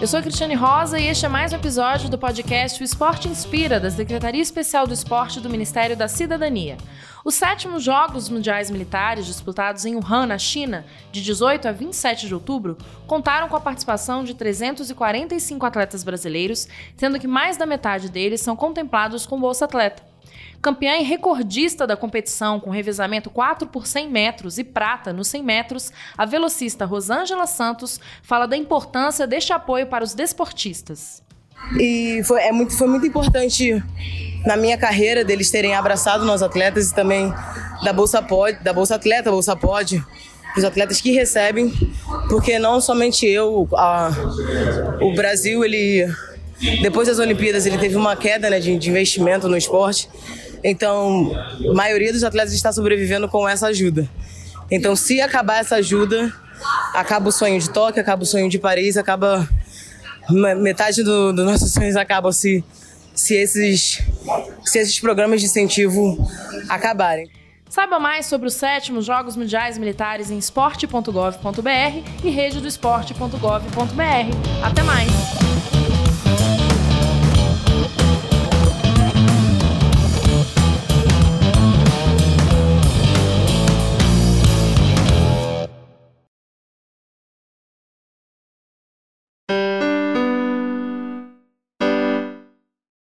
Eu sou a Cristiane Rosa e este é mais um episódio do podcast O Esporte Inspira, da Secretaria Especial do Esporte do Ministério da Cidadania. Os sétimos Jogos Mundiais Militares, disputados em Wuhan, na China, de 18 a 27 de outubro, contaram com a participação de 345 atletas brasileiros, sendo que mais da metade deles são contemplados com Bolsa Atleta. Campeã e recordista da competição com revezamento 4 por 100 metros e prata nos 100 metros, a velocista Rosângela Santos fala da importância deste apoio para os desportistas. E foi, é muito, foi muito importante na minha carreira deles terem abraçado nós atletas e também da Bolsa da Bolsa Atleta, Bolsa Pod, os atletas que recebem, porque não somente eu, a, o Brasil, ele depois das Olimpíadas ele teve uma queda né, de, de investimento no esporte então, a maioria dos atletas está sobrevivendo com essa ajuda. Então, se acabar essa ajuda, acaba o sonho de Tóquio, acaba o sonho de Paris, acaba metade dos do nossos sonhos acabam se se esses se esses programas de incentivo acabarem. Saiba mais sobre os sétimos Jogos Mundiais Militares em esporte.gov.br e rededoesporte.gov.br. Até mais!